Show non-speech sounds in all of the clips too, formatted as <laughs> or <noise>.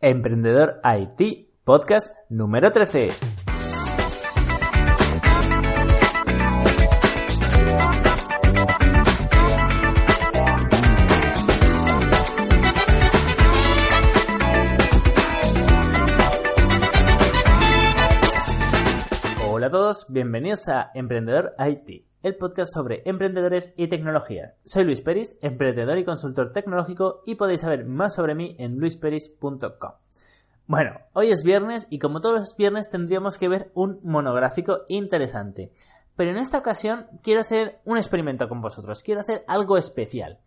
Emprendedor IT, podcast número 13. Hola a todos, bienvenidos a Emprendedor IT, el podcast sobre emprendedores y tecnología. Soy Luis Peris, emprendedor y consultor tecnológico y podéis saber más sobre mí en luisperis.com. Bueno, hoy es viernes y como todos los viernes tendríamos que ver un monográfico interesante. Pero en esta ocasión quiero hacer un experimento con vosotros, quiero hacer algo especial.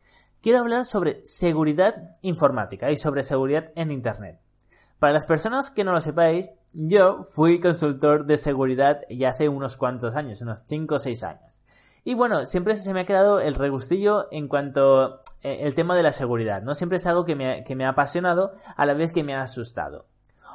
Quiero hablar sobre seguridad informática y sobre seguridad en Internet. Para las personas que no lo sepáis, yo fui consultor de seguridad ya hace unos cuantos años, unos 5 o 6 años. Y bueno, siempre se me ha quedado el regustillo en cuanto eh, el tema de la seguridad, ¿no? Siempre es algo que me, ha apasionado a la vez que me ha asustado.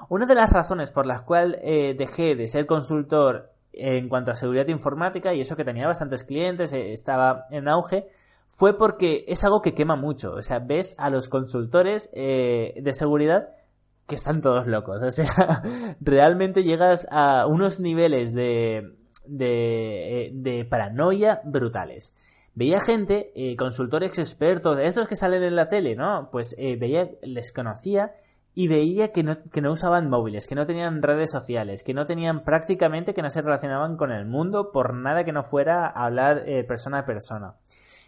Una de las razones por las cuales eh, dejé de ser consultor en cuanto a seguridad informática, y eso que tenía bastantes clientes, eh, estaba en auge, fue porque es algo que quema mucho. O sea, ves a los consultores de seguridad que están todos locos. O sea, <laughs> realmente llegas a unos niveles de, de, eh, de paranoia brutales. Veía gente, eh, consultores expertos, estos que salen en la tele, ¿no? Pues eh, veía, les conocía y veía que no, que no usaban móviles, que no tenían redes sociales, que no tenían prácticamente, que no se relacionaban con el mundo por nada que no fuera hablar eh, persona a persona.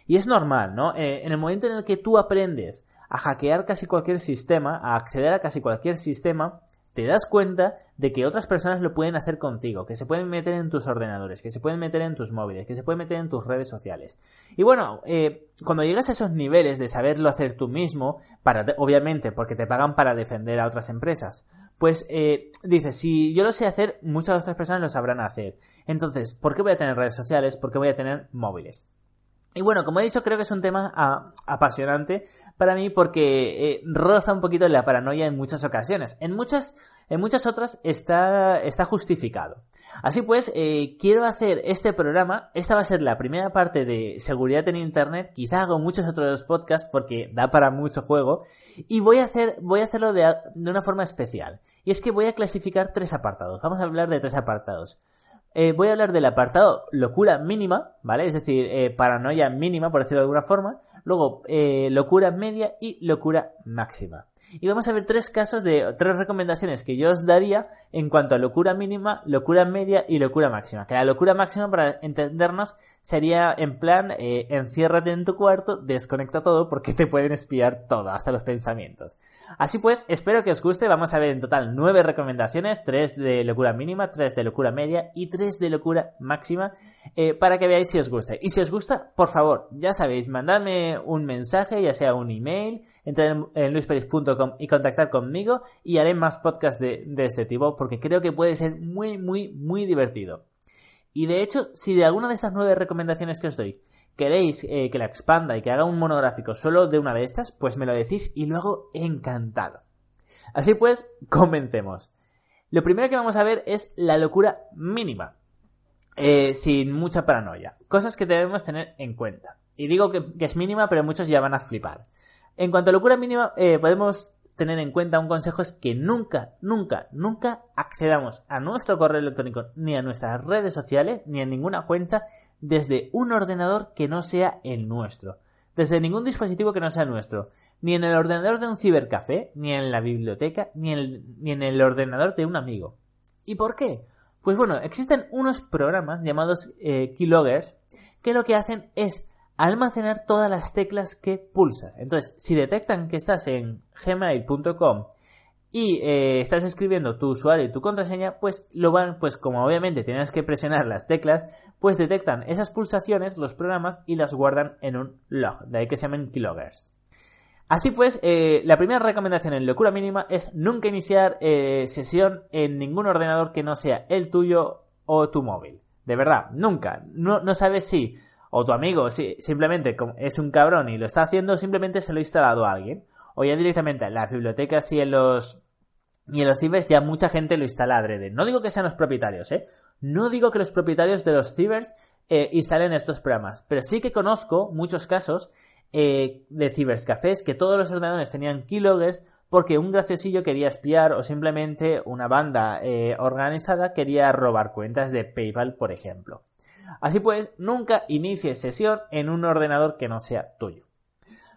Y es normal, ¿no? en el momento en el que tú aprendes a hackear casi cualquier sistema, a acceder a casi cualquier sistema, te das cuenta de que otras personas lo pueden hacer contigo, que se pueden meter en tus ordenadores, que se pueden meter en tus móviles, que se pueden meter en tus redes sociales. Y bueno, eh, cuando llegas a esos niveles de saberlo hacer tú mismo, para, obviamente porque te pagan para defender a otras empresas, pues eh, dices, si yo lo sé hacer, muchas otras personas lo sabrán hacer. Entonces, ¿por qué voy a tener redes sociales? ¿Por qué voy a tener móviles? Y bueno, como he dicho, creo que es un tema ah, apasionante para mí porque eh, roza un poquito la paranoia en muchas ocasiones. En muchas, en muchas otras está, está justificado. Así pues, eh, quiero hacer este programa. Esta va a ser la primera parte de seguridad en Internet. Quizá hago muchos otros podcasts porque da para mucho juego. Y voy a hacer, voy a hacerlo de, de una forma especial. Y es que voy a clasificar tres apartados. Vamos a hablar de tres apartados. Eh, voy a hablar del apartado locura mínima, ¿vale? Es decir, eh, paranoia mínima, por decirlo de alguna forma. Luego, eh, locura media y locura máxima. Y vamos a ver tres casos de tres recomendaciones que yo os daría en cuanto a locura mínima, locura media y locura máxima. Que la locura máxima, para entendernos, sería en plan, eh, enciérrate en tu cuarto, desconecta todo porque te pueden espiar todo, hasta los pensamientos. Así pues, espero que os guste. Vamos a ver en total nueve recomendaciones, tres de locura mínima, tres de locura media y tres de locura máxima, eh, para que veáis si os gusta. Y si os gusta, por favor, ya sabéis, mandadme un mensaje, ya sea un email, entrar en, luisperis.com y contactar conmigo y haré más podcasts de, este tipo porque creo que puede ser muy, muy, muy divertido. Y de hecho, si de alguna de estas nueve recomendaciones que os doy queréis eh, que la expanda y que haga un monográfico solo de una de estas, pues me lo decís y luego encantado. Así pues, <laughs> comencemos. Lo primero que vamos a ver es la locura mínima. Eh, sin mucha paranoia. Cosas que debemos tener en cuenta. Y digo que, que, es mínima, pero muchos ya van a flipar. En cuanto a locura mínima, eh, podemos tener en cuenta un consejo es que nunca, nunca, nunca accedamos a nuestro correo electrónico ni a nuestras redes sociales ni a ninguna cuenta desde un ordenador que no sea el nuestro. Desde ningún dispositivo que no sea nuestro. Ni en el ordenador de un cibercafé, ni en la biblioteca, ni en, el ordenador de un amigo. ¿Y por qué? Pues bueno, existen unos programas llamados eh, keyloggers que lo que hacen es almacenar todas las teclas que pulsas. Entonces, si detectan que estás en gmail.com y eh, estás escribiendo tu usuario y tu contraseña, pues lo van, pues como obviamente tienes que presionar las teclas, pues detectan esas pulsaciones, los programas, y las guardan en un log, de ahí que se llaman keyloggers. Así pues, eh, la primera recomendación en locura mínima es nunca iniciar eh, sesión en ningún ordenador que no sea el tuyo o tu móvil. De verdad, nunca. No, no sabes si o tu amigo si, simplemente es un cabrón y lo está haciendo, simplemente se lo ha instalado a alguien. O ya directamente en las bibliotecas y en los y en los cibers ya mucha gente lo instala adrede. No digo que sean los propietarios, ¿eh? No digo que los propietarios de los cibers eh, instalen estos programas, pero sí que conozco muchos casos eh, de ciberscafés que todos los ordenadores tenían keyloggers porque un graciosillo quería espiar o simplemente una banda eh, organizada quería robar cuentas de PayPal, por ejemplo. Así pues, nunca inicies sesión en un ordenador que no sea tuyo.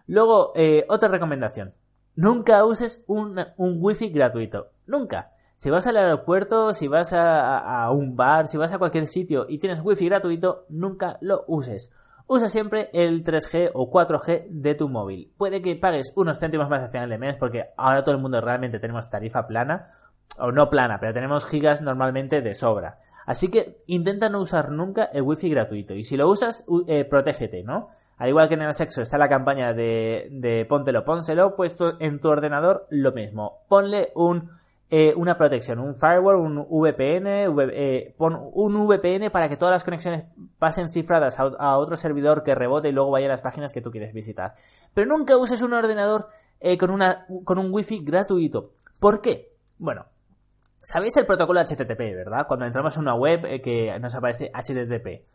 Luego, eh, otra recomendación. Nunca uses un, un wifi gratuito. Nunca. Si vas al aeropuerto, si vas a, un bar, si vas a cualquier sitio y tienes wifi gratuito, nunca lo uses. Usa siempre el 3G o 4G de tu móvil. Puede que pagues unos céntimos más al final de mes porque ahora todo el mundo realmente tenemos tarifa plana o no plana, pero tenemos gigas normalmente de sobra. Así que intenta no usar nunca el wifi gratuito y si lo usas, eh, protégete, ¿no? Al igual que en el sexo está la campaña de, de póntelo, pónselo, puesto en tu ordenador lo mismo. Ponle un, eh, una protección, un firewall, un VPN, eh, pon un VPN para que todas las conexiones pasen cifradas a, otro servidor que rebote y luego vaya a las páginas que tú quieres visitar. Pero nunca uses un ordenador eh, con, una, con un wifi gratuito. ¿Por qué? Bueno, ¿sabéis el protocolo HTTP, verdad? Cuando entramos en una web que nos aparece HTTP.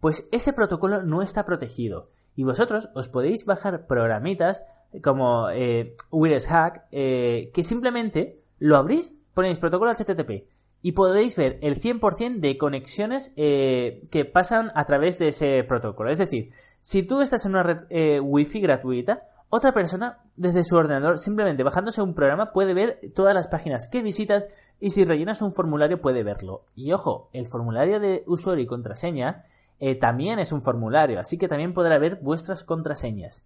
Pues ese protocolo no está protegido y vosotros os podéis bajar programitas como eh, Hack eh, que simplemente lo abrís, ponéis protocolo HTTP y podéis ver el 100% de conexiones eh, que pasan a través de ese protocolo. Es decir, si tú estás en una red eh, wifi gratuita, otra persona desde su ordenador, simplemente bajándose un programa, puede ver todas las páginas que visitas y si rellenas un formulario puede verlo. Y ojo, el formulario de usuario y contraseña eh, también es un formulario, así que también podrá ver vuestras contraseñas.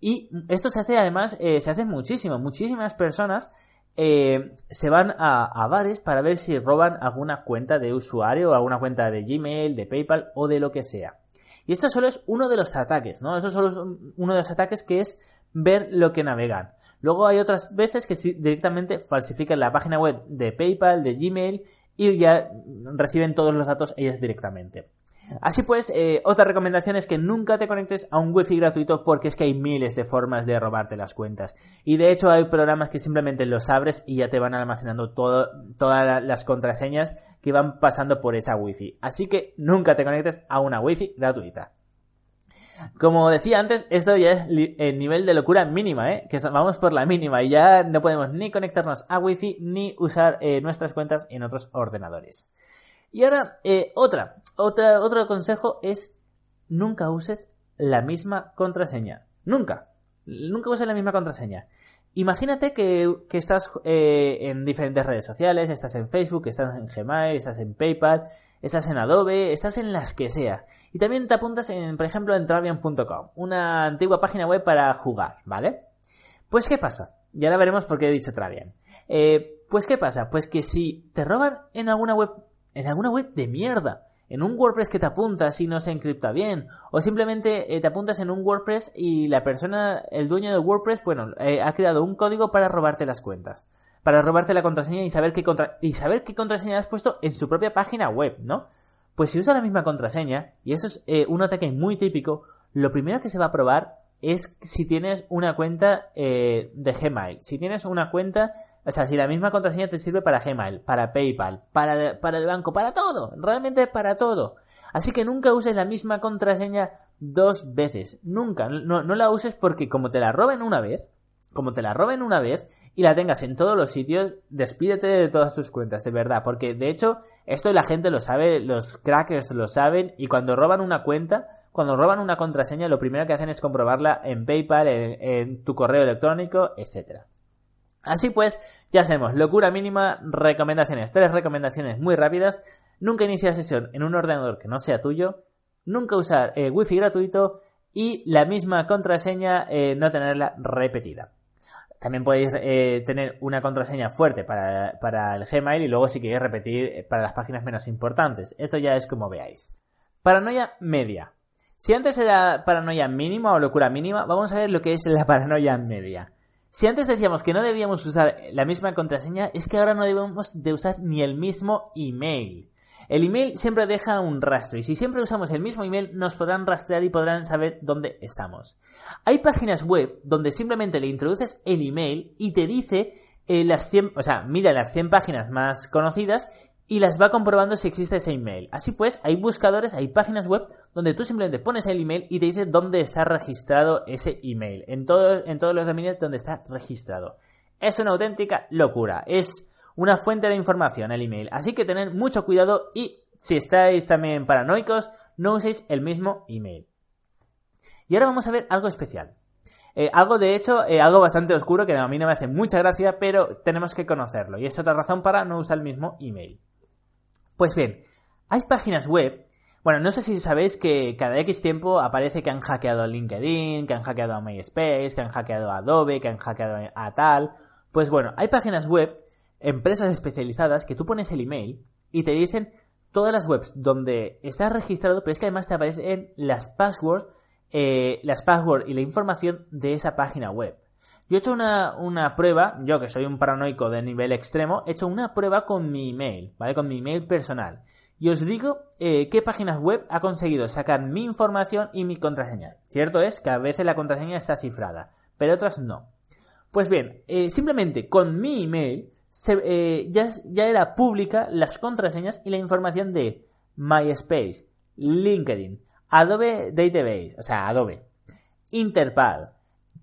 Y esto se hace además, eh, se hace muchísimo, muchísimas personas eh, se van a, bares para ver si roban alguna cuenta de usuario alguna cuenta de Gmail, de PayPal o de lo que sea. Y esto solo es uno de los ataques, ¿no? Eso solo es uno de los ataques que es ver lo que navegan. Luego hay otras veces que directamente falsifican la página web de PayPal, de Gmail y ya reciben todos los datos ellos directamente. Así pues, eh, otra recomendación es que nunca te conectes a un wifi gratuito porque es que hay miles de formas de robarte las cuentas. Y de hecho hay programas que simplemente los abres y ya te van almacenando todas las contraseñas que van pasando por esa wifi. Así que nunca te conectes a una wifi gratuita. Como decía antes, esto ya es el nivel de locura mínima, ¿eh? Que vamos por la mínima y ya no podemos ni conectarnos a wifi ni usar eh, nuestras cuentas en otros ordenadores. Y ahora, eh, otra, otra, otro consejo es nunca uses la misma contraseña. Nunca. Nunca uses la misma contraseña. Imagínate que, estás eh, en diferentes redes sociales, estás en Facebook, estás en Gmail, estás en PayPal, estás en Adobe, estás en las que sea. Y también te apuntas en, por ejemplo, en Travian.com, una antigua página web para jugar, ¿vale? Pues ¿qué pasa? Ya la veremos por qué he dicho Travian. Eh, pues ¿qué pasa? Pues que si te roban en alguna web en alguna web de mierda, en un WordPress que te apuntas y no se encripta bien, o simplemente eh, te apuntas en un WordPress y la persona, el dueño del WordPress, bueno, eh, ha creado un código para robarte las cuentas, para robarte la contraseña y saber qué y saber qué contraseña has puesto en su propia página web, ¿no? Pues si usa la misma contraseña, y eso es eh, un ataque muy típico, lo primero que se va a probar es si tienes una cuenta de Gmail, si tienes una cuenta o sea, si la misma contraseña te sirve para Gmail, para PayPal, para, el banco, para todo, realmente para todo. Así que nunca uses la misma contraseña dos veces. Nunca. No, no la uses porque como te la roben una vez, como te la roben una vez y la tengas en todos los sitios, despídete de todas tus cuentas, de verdad. Porque de hecho, esto la gente lo sabe, los crackers lo saben y cuando roban una cuenta, cuando roban una contraseña, lo primero que hacen es comprobarla en PayPal, en, en tu correo electrónico, etcétera. Así pues, ya sabemos, locura mínima, recomendaciones, tres recomendaciones muy rápidas, nunca iniciar sesión en un ordenador que no sea tuyo, nunca usar eh, wifi gratuito y la misma contraseña eh, no tenerla repetida. También podéis eh, tener una contraseña fuerte para, para, el Gmail y luego si queréis repetir para las páginas menos importantes. Esto ya es como veáis. Paranoia media. Si antes era paranoia mínima o locura mínima, vamos a ver lo que es la <laughs> paranoia media. Si antes decíamos que no debíamos usar la misma contraseña, es que ahora no debemos de usar ni el mismo email. El email siempre deja un rastro y si siempre usamos el mismo email nos podrán rastrear y podrán saber dónde estamos. Hay páginas web donde simplemente le introduces el email y te dice eh, las 100, o sea, mira las 100 páginas más conocidas y las va comprobando si existe ese email. Así pues, hay buscadores, hay páginas web donde tú simplemente pones el email y te dice dónde está registrado ese email, en, en todos los dominios donde está registrado. Es una auténtica locura. Es una fuente de información el email. Así que tened mucho cuidado y si estáis también paranoicos, no uséis el mismo email. Y ahora vamos a ver algo especial. Eh, algo de hecho, eh, algo bastante oscuro que a mí no me hace mucha gracia, pero tenemos que conocerlo. Y es otra razón para no usar el mismo email. Pues bien, hay páginas web. Bueno, no sé si sabéis que cada X tiempo aparece que han hackeado a LinkedIn, que han hackeado a MySpace, que han hackeado a Adobe, que han hackeado a tal. Pues bueno, hay páginas web, empresas especializadas, que tú pones el email y te dicen todas las webs donde estás registrado, pero es que además te aparecen las passwords eh, las passwords y la información de esa página web. Yo he hecho una, una, prueba, yo que soy un paranoico de nivel extremo, he hecho una prueba con mi email, ¿vale? Con mi email personal. Y os digo eh, qué páginas web ha conseguido sacar mi información y mi contraseña. Cierto es que a veces la contraseña está cifrada, pero otras no. Pues bien, eh, simplemente con mi email ya, ya era pública las contraseñas y la información de MySpace, LinkedIn, Adobe Database, o sea, Adobe, Interpal,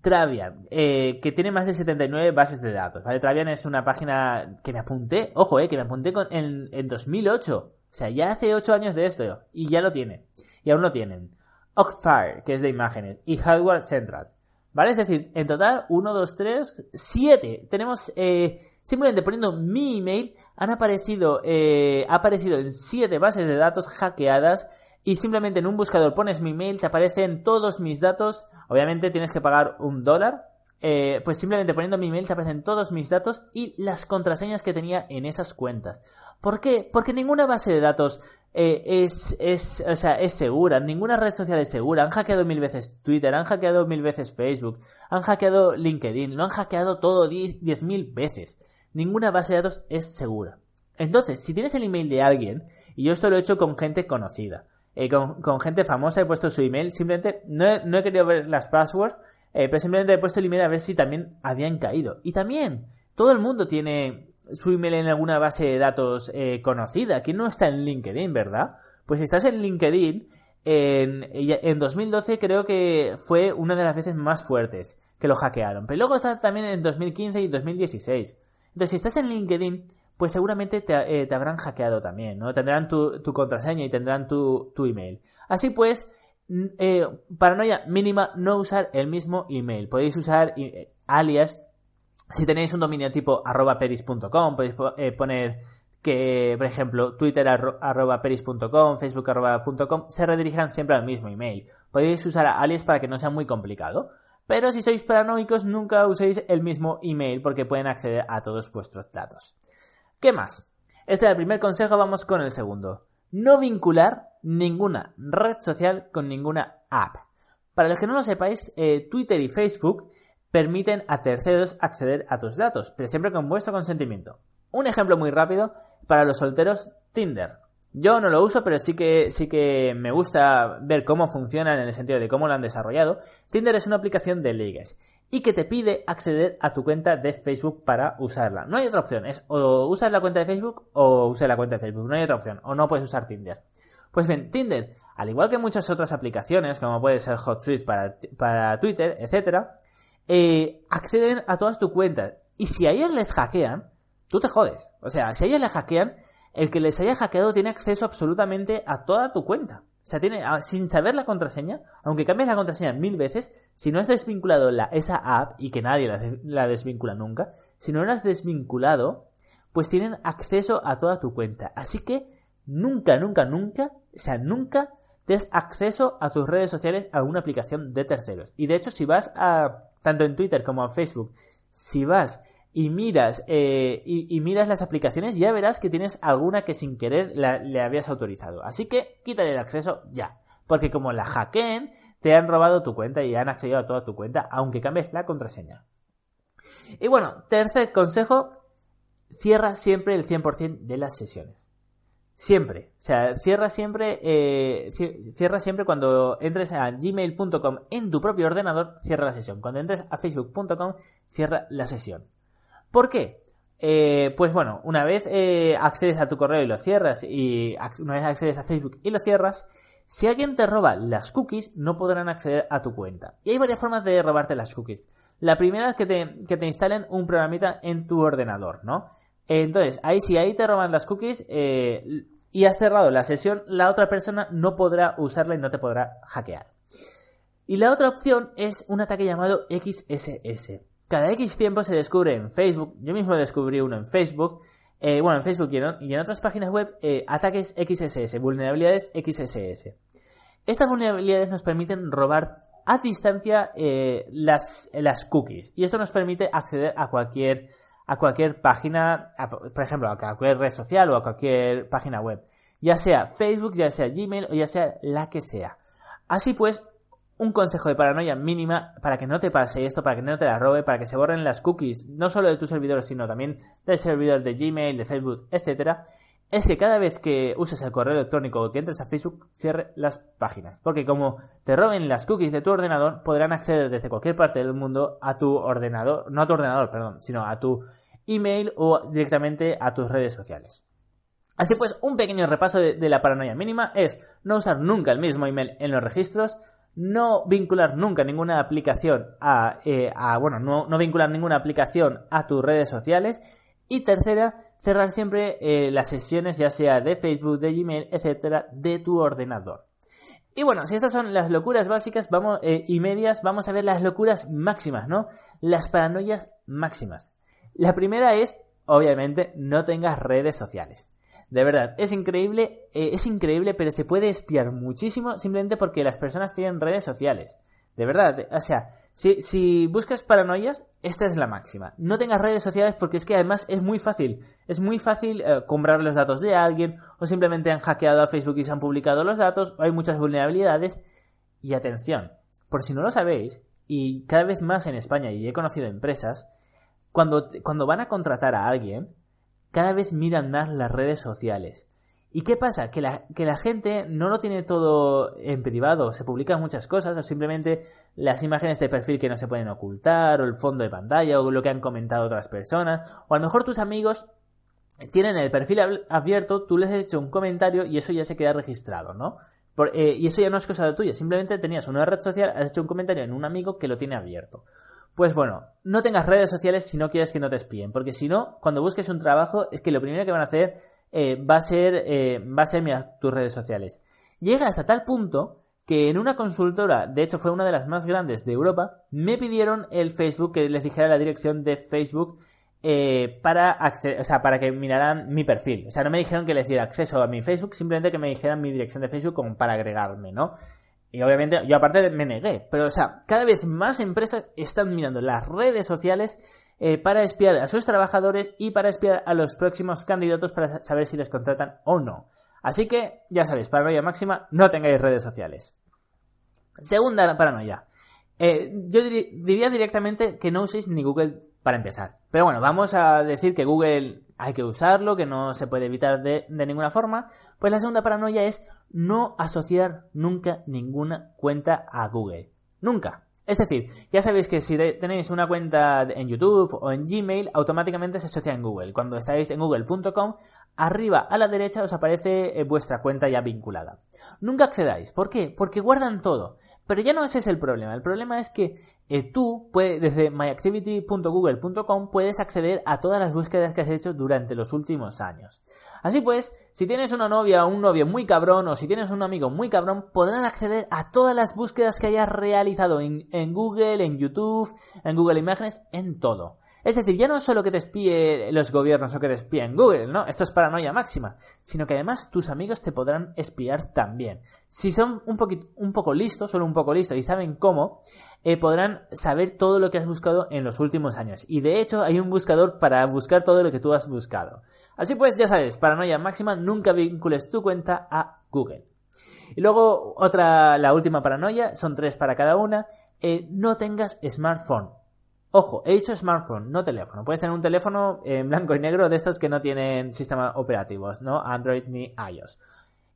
Travian, eh, que tiene más de 79 bases de datos, ¿vale? Travian es una página que me apunté, ojo, eh, que me apunté en, en 2008, o sea, ya hace 8 años de esto, y ya lo tiene, y aún lo tienen. Oxfire, que es de imágenes, y Hardware Central, ¿vale? Es decir, en total, 1, 2, 3, 7. Tenemos, eh, simplemente poniendo mi email, han aparecido, eh, ha aparecido en 7 bases de datos hackeadas y simplemente en un buscador pones mi email, te aparecen todos mis datos, obviamente tienes que pagar un dólar, eh, pues simplemente poniendo mi email te aparecen todos mis datos y las contraseñas que tenía en esas cuentas. ¿Por qué? Porque ninguna base de datos eh, es, es, o sea, es segura, ninguna red social es segura. Han hackeado mil veces Twitter, han hackeado mil veces Facebook, han hackeado LinkedIn, lo han hackeado todo diez mil veces. Ninguna base de datos es segura. Entonces, si tienes el email de alguien, y yo esto lo he hecho con gente conocida, eh, con, gente famosa, he puesto su email, simplemente no he, querido ver las passwords, eh, pero simplemente he puesto el email a ver si también habían caído. Y también, todo el mundo tiene su email en alguna base de datos eh, conocida, que no está en LinkedIn, ¿verdad? Pues si estás en LinkedIn, en, en 2012 creo que fue una de las veces más fuertes que lo hackearon. Pero luego está también en 2015 y 2016. Entonces, si estás en LinkedIn, pues seguramente te, eh, habrán hackeado también, ¿no? Tendrán tu, contraseña y tendrán tu, email. Así pues, eh, paranoia mínima, no usar el mismo email. Podéis usar eh, alias. Si tenéis un dominio tipo arroba peris.com, podéis poner que, por ejemplo, twitter arroba peris.com, facebook arroba.com, se redirijan siempre al mismo email. Podéis usar alias para que no sea muy complicado. Pero si sois paranoicos, nunca uséis el mismo email porque pueden acceder a todos vuestros datos. ¿Qué más? Este es el primer consejo, vamos con el segundo. No vincular ninguna red social con ninguna app. Para los que no lo sepáis, eh, Twitter y Facebook permiten a terceros acceder a tus datos, pero siempre con vuestro consentimiento. Un ejemplo muy rápido para los solteros, Tinder. Yo no lo uso, pero sí que, sí que me gusta ver cómo funciona en el sentido de cómo lo han desarrollado. Tinder es una aplicación de ligues y que te pide acceder a tu cuenta de Facebook para usarla. No hay otra opción, es o usas la cuenta de Facebook o usas la cuenta de Facebook, no hay otra opción, o no puedes usar Tinder. Pues bien, Tinder, al igual que muchas otras aplicaciones, como puede ser HotSuite para, para Twitter, etc., eh, acceden a todas tus cuentas. Y si a ellos les hackean, tú te jodes. O sea, si a ellos les hackean, el que les haya hackeado tiene acceso absolutamente a toda tu cuenta. O sea, tiene, ah, sin saber la contraseña, aunque cambies la contraseña mil veces, si no has desvinculado la, esa app y que nadie la, desvincula nunca, si no la has desvinculado, pues tienen acceso a toda tu cuenta. Así que nunca, nunca, nunca, o sea, nunca des acceso a tus redes sociales a una aplicación de terceros. Y de hecho, si vas a, tanto en Twitter como en Facebook, si vas y miras, eh, y, miras las aplicaciones, ya verás que tienes alguna que sin querer le habías autorizado. Así que quítale el acceso ya. Porque como la hackeen, te han robado tu cuenta y han accedido a toda tu cuenta, aunque cambies la contraseña. Y bueno, tercer consejo, cierra siempre el 100% de las sesiones. Siempre. O sea, cierra siempre, eh, cierra siempre cuando entres a gmail.com en tu propio ordenador, cierra la sesión. Cuando entres a facebook.com, cierra la sesión. ¿Por qué? Eh, pues bueno, una vez eh, accedes a tu correo y lo cierras, y una vez accedes a Facebook y lo cierras, Si alguien te roba las cookies, no podrán acceder a tu cuenta. Y hay varias formas de robarte las cookies. La primera es que te, que te instalen un programita en tu ordenador, ¿no? Entonces, ahí si ahí te roban las cookies eh, y has cerrado la sesión, la otra persona no podrá usarla y no te podrá hackear. Y la otra opción es un ataque llamado XSS. Cada X tiempo se descubre en Facebook, yo mismo descubrí uno en Facebook, eh, bueno, en Facebook y en, otras páginas web, eh, ataques XSS, vulnerabilidades XSS. Estas vulnerabilidades nos permiten robar a distancia eh, las, las cookies y esto nos permite acceder a cualquier, a cualquier página, por ejemplo, a cualquier red social o a cualquier página web, ya sea Facebook, ya sea Gmail o ya sea la que sea. Así pues, un consejo de paranoia mínima para que no te pase esto, para que no te la robe, para que se borren las cookies, no solo de tus servidores, sino también del servidor de Gmail, de Facebook, etcétera, es que cada vez que uses el correo electrónico o que entres a Facebook, cierre las páginas. Porque como te roben las cookies de tu ordenador, podrán acceder desde cualquier parte del mundo a tu ordenador, no a tu ordenador, perdón, sino a tu email o directamente a tus redes sociales. Así pues, un pequeño repaso de, la paranoia mínima es no usar nunca el mismo email en los registros, no vincular nunca ninguna aplicación a, eh, bueno, no, no, vincular ninguna aplicación a tus redes sociales. Y tercera, cerrar siempre eh, las sesiones, ya sea de Facebook, de Gmail, etcétera, de tu ordenador. Y bueno, si estas son las locuras básicas vamos, eh, y medias, vamos a ver las locuras máximas, ¿no? Las paranoias máximas. La primera es, obviamente, no tengas redes sociales. De verdad, es increíble, eh, es increíble, pero se puede espiar muchísimo simplemente porque las personas tienen redes sociales. De verdad, o sea, si, buscas paranoias, esta es la máxima. No tengas redes sociales porque es que además es muy fácil. Es muy fácil eh, comprar los datos de alguien o simplemente han hackeado a Facebook y se han publicado los datos o hay muchas vulnerabilidades. Y atención, por si no lo sabéis, y cada vez más en España, y he conocido empresas, cuando, cuando van a contratar a alguien, cada vez miran más las redes sociales. ¿Y qué pasa? Que la, que la gente no lo tiene todo en privado, se publican muchas cosas, o simplemente las imágenes de perfil que no se pueden ocultar, o el fondo de pantalla, o lo que han comentado otras personas, o a lo mejor tus amigos tienen el perfil abierto, tú les has hecho un comentario y eso ya se queda registrado, ¿no? Eh, y eso ya no es cosa tuya, simplemente tenías una red social, has hecho un comentario en un amigo que lo tiene abierto. Pues bueno, no tengas redes sociales si no quieres que no te espíen, porque si no, cuando busques un trabajo, es que lo primero que van a hacer eh, va a ser, eh, va a ser mirar tus redes sociales. Llega hasta tal punto que en una consultora, de hecho fue una de las más grandes de Europa, me pidieron el Facebook, que les dijera la dirección de Facebook eh, para o sea, para que miraran mi perfil. O sea, no me dijeron que les diera acceso a mi Facebook, simplemente que me dijeran mi dirección de Facebook como para agregarme, ¿no? Y obviamente yo aparte me negué. Pero o sea, cada vez más empresas están mirando las redes sociales eh, para espiar a sus trabajadores y para espiar a los próximos candidatos para saber si les contratan o no. Así que, ya sabéis, paranoia máxima, no tengáis redes sociales. Segunda paranoia. Eh, yo diría directamente que no uséis ni Google para empezar. Pero bueno, vamos a decir que Google hay que usarlo, que no se puede evitar de, ninguna forma. Pues la segunda paranoia es no asociar nunca ninguna cuenta a Google. Nunca. Es decir, ya sabéis que si tenéis una cuenta en YouTube o en Gmail, automáticamente se asocia en Google. Cuando estáis en google.com, arriba a la derecha os aparece eh, vuestra cuenta ya vinculada. Nunca accedáis. ¿Por qué? Porque guardan todo. Pero ya no ese es el problema. El problema es que eh, tú, desde myactivity.google.com, puedes acceder a todas las búsquedas que has hecho durante los últimos años. Así pues, si tienes una novia o un novio muy cabrón o si tienes un amigo muy cabrón, podrán acceder a todas las búsquedas que hayas realizado en, en Google, en YouTube, en Google Imágenes, en todo. Es decir, ya no solo que te espíe los gobiernos o que te espíen Google, ¿no? Esto es paranoia máxima, sino que además tus amigos te podrán espiar también. Si son un, un poco listos, solo un poco listos y saben cómo, eh, podrán saber todo lo que has buscado en los últimos años. Y de hecho hay un buscador para buscar todo lo que tú has buscado. Así pues, ya sabes, paranoia máxima, nunca vincules tu cuenta a Google. Y luego otra, la última paranoia, son tres para cada una, eh, no tengas smartphone. Ojo, he dicho smartphone, no teléfono. Puedes tener un teléfono en blanco y negro de estos que no tienen sistemas operativos, no Android ni iOS.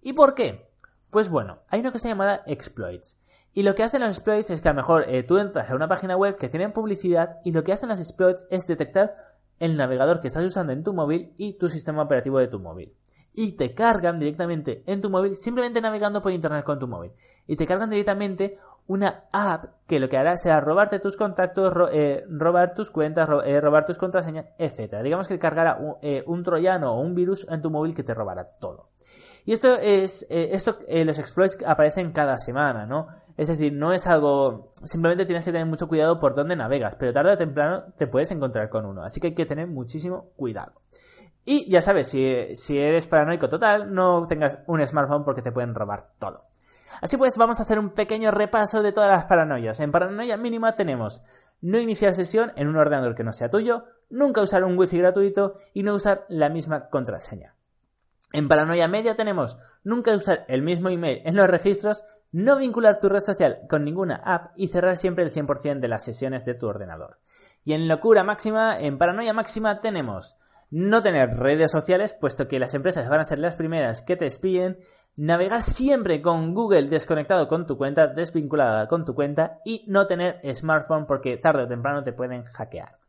¿Y por qué? Pues bueno, hay una cosa llamada exploits. Y lo que hacen los exploits es que a lo mejor eh, tú entras a una página web que tiene publicidad y lo que hacen los exploits es detectar el navegador que estás usando en tu móvil y tu sistema operativo de tu móvil. y te cargan directamente en tu móvil simplemente navegando por internet con tu móvil. Y te cargan directamente una app que lo que hará será robarte tus contactos, eh, robar tus cuentas, eh, robar tus contraseñas, etc. Digamos que cargará un, eh, un, troyano o un virus en tu móvil que te robará todo. Y esto es, esto, los exploits aparecen cada semana, ¿no? Es decir, no es algo, simplemente tienes que tener mucho cuidado por dónde navegas, pero tarde o temprano te puedes encontrar con uno, así que hay que tener muchísimo cuidado. Y ya sabes, si, si eres paranoico total, no tengas un smartphone porque te pueden robar todo. Así pues, vamos a hacer un pequeño repaso de todas las paranoias. En paranoia mínima tenemos no iniciar sesión en un ordenador que no sea tuyo, nunca usar un wifi gratuito y no usar la misma contraseña. En paranoia media tenemos nunca usar el mismo email en los registros, no vincular tu red social con ninguna app y cerrar siempre el 100% de las sesiones de tu ordenador. Y en locura máxima, en paranoia máxima tenemos no tener redes sociales, puesto que las empresas van a ser las primeras que te espíen, navegar siempre con Google desconectado con tu cuenta, desvinculada con tu cuenta y no tener smartphone porque tarde o temprano te pueden hackear.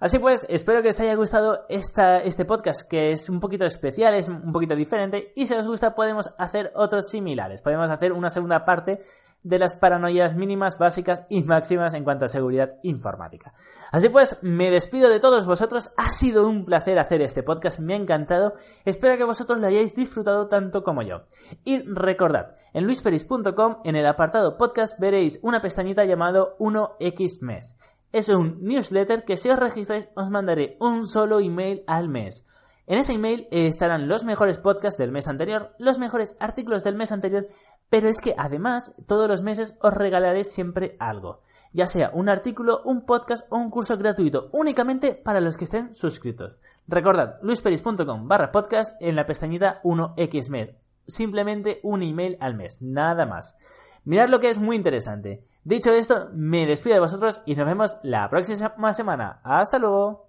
Así pues, espero que os haya gustado este podcast que es un poquito especial, es un poquito diferente y si os gusta podemos hacer otros similares. Podemos hacer una segunda parte de las paranoias mínimas, básicas y máximas en cuanto a seguridad informática. Así pues, me despido de todos vosotros. Ha sido un placer hacer este podcast, me ha encantado. Espero que vosotros lo hayáis disfrutado tanto como yo. Y recordad, en luisperis.com, en el apartado podcast, veréis una pestañita llamado 1X mes. Es un newsletter que si os registráis os mandaré un solo email al mes. En ese email estarán los mejores podcasts del mes anterior, los mejores artículos del mes anterior, pero es que además todos los meses os regalaré siempre algo, ya sea un artículo, un podcast o un curso gratuito, únicamente para los que estén suscritos. Recordad, luisperis.com barra podcast en la pestañita 1x mes. Simplemente un email al mes, nada más. Mirad lo que es muy interesante. Dicho esto, me despido de vosotros y nos vemos la próxima semana. Hasta luego.